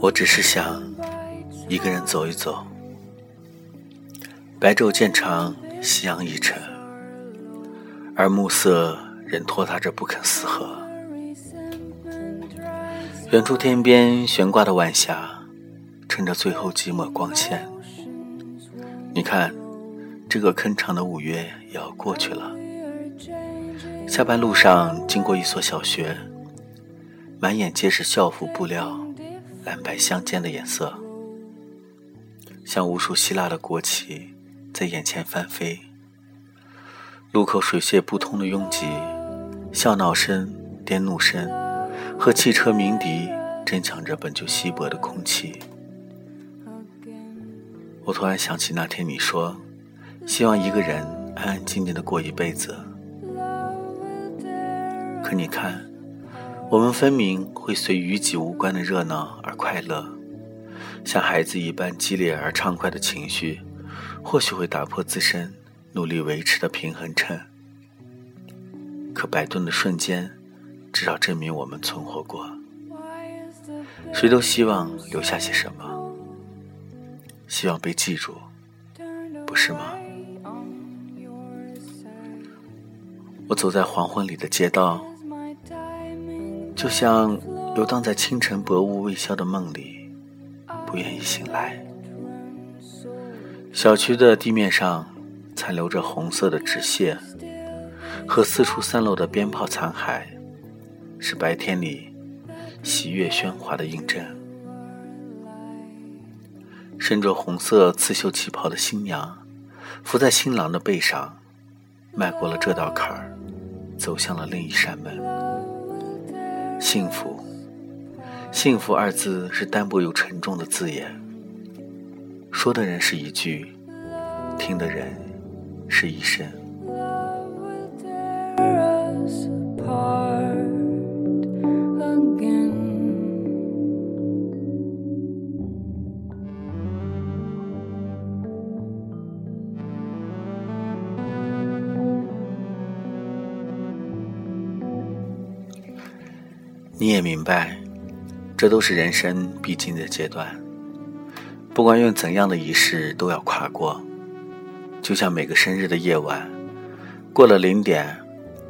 我只是想一个人走一走，白昼渐长，夕阳已沉，而暮色仍拖沓着不肯四合。远处天边悬挂的晚霞，趁着最后寂寞光线，你看，这个坑长的五月也要过去了。下班路上经过一所小学，满眼皆是校服布料。蓝白相间的颜色，像无数希腊的国旗在眼前翻飞。路口水泄不通的拥挤，笑闹声、颠怒声和汽车鸣笛争抢着本就稀薄的空气。我突然想起那天你说，希望一个人安安静静的过一辈子。可你看。我们分明会随与己无关的热闹而快乐，像孩子一般激烈而畅快的情绪，或许会打破自身努力维持的平衡秤。可摆顿的瞬间，至少证明我们存活过。谁都希望留下些什么，希望被记住，不是吗？我走在黄昏里的街道。就像游荡在清晨薄雾未消的梦里，不愿意醒来。小区的地面上残留着红色的纸屑和四处散落的鞭炮残骸，是白天里喜悦喧哗的印证。身着红色刺绣旗袍的新娘，伏在新郎的背上，迈过了这道坎儿，走向了另一扇门。幸福，幸福二字是单薄又沉重的字眼。说的人是一句，听的人是一生。你也明白，这都是人生必经的阶段。不管用怎样的仪式，都要跨过。就像每个生日的夜晚，过了零点，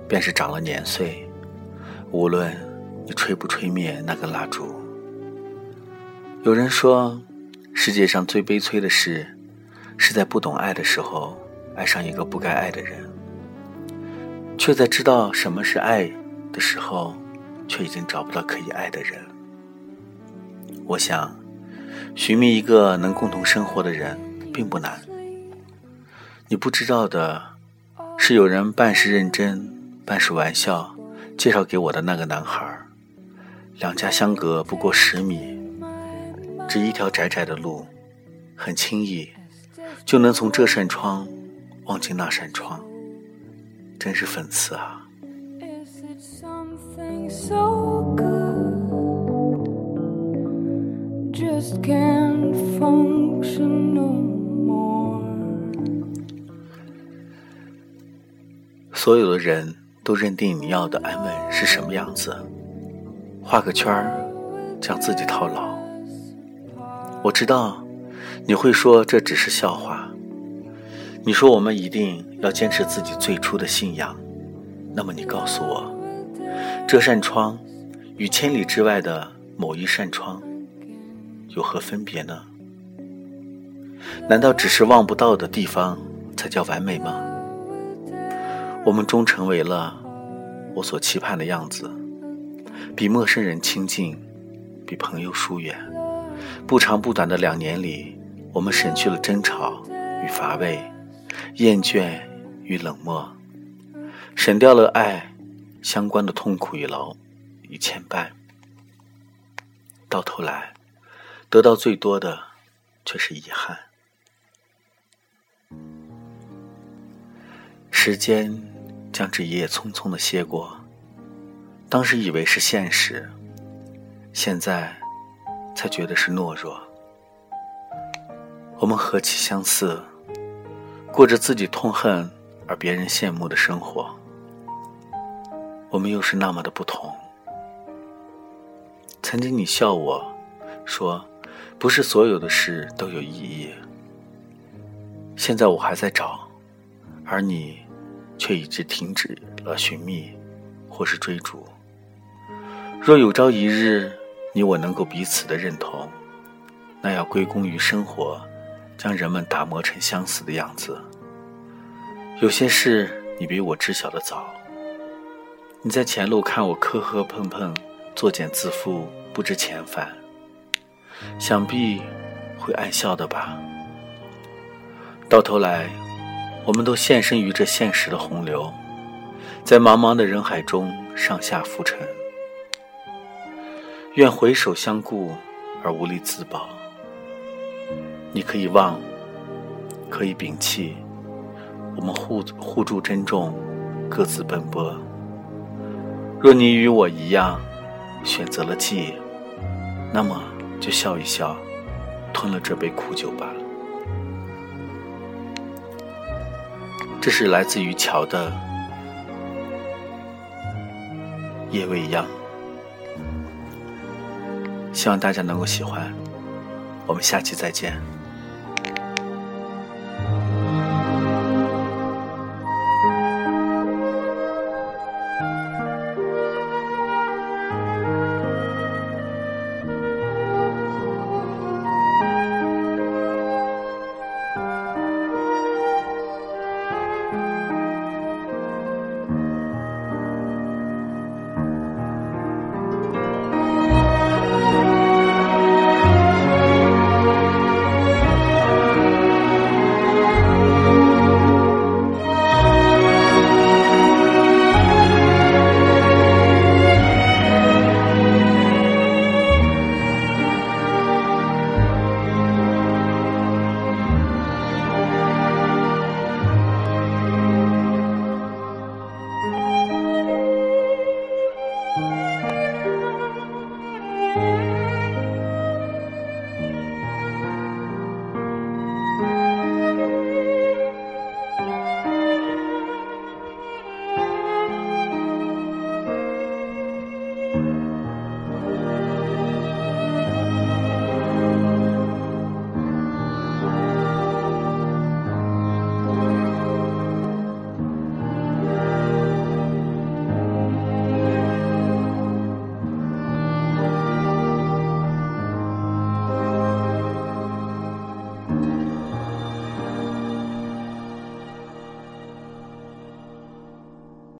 便是长了年岁。无论你吹不吹灭那根蜡烛。有人说，世界上最悲催的事，是在不懂爱的时候，爱上一个不该爱的人，却在知道什么是爱的时候。却已经找不到可以爱的人。我想，寻觅一个能共同生活的人并不难。你不知道的是，有人半是认真，半是玩笑，介绍给我的那个男孩。两家相隔不过十米，只一条窄窄的路，很轻易就能从这扇窗望进那扇窗，真是讽刺啊！So good 所有的人都认定你要的安稳是什么样子，画个圈儿，将自己套牢。我知道你会说这只是笑话，你说我们一定要坚持自己最初的信仰。那么你告诉我。这扇窗与千里之外的某一扇窗有何分别呢？难道只是望不到的地方才叫完美吗？我们终成为了我所期盼的样子，比陌生人亲近，比朋友疏远。不长不短的两年里，我们省去了争吵与乏味，厌倦与冷漠，省掉了爱。相关的痛苦与劳与牵绊，到头来得到最多的却是遗憾。时间将这一夜匆匆的歇过，当时以为是现实，现在才觉得是懦弱。我们何其相似，过着自己痛恨而别人羡慕的生活。我们又是那么的不同。曾经你笑我，说，不是所有的事都有意义。现在我还在找，而你却已经停止了寻觅，或是追逐。若有朝一日，你我能够彼此的认同，那要归功于生活，将人们打磨成相似的样子。有些事你比我知晓的早，你在前路看我磕磕碰碰，作茧自缚，不知遣返。想必会暗笑的吧。到头来，我们都现身于这现实的洪流，在茫茫的人海中上下浮沉。愿回首相顾而无力自保。你可以忘，可以摒弃，我们互互助珍重，各自奔波。若你与我一样，选择了记忆，那么。就笑一笑，吞了这杯苦酒吧。这是来自于乔的夜未央，希望大家能够喜欢。我们下期再见。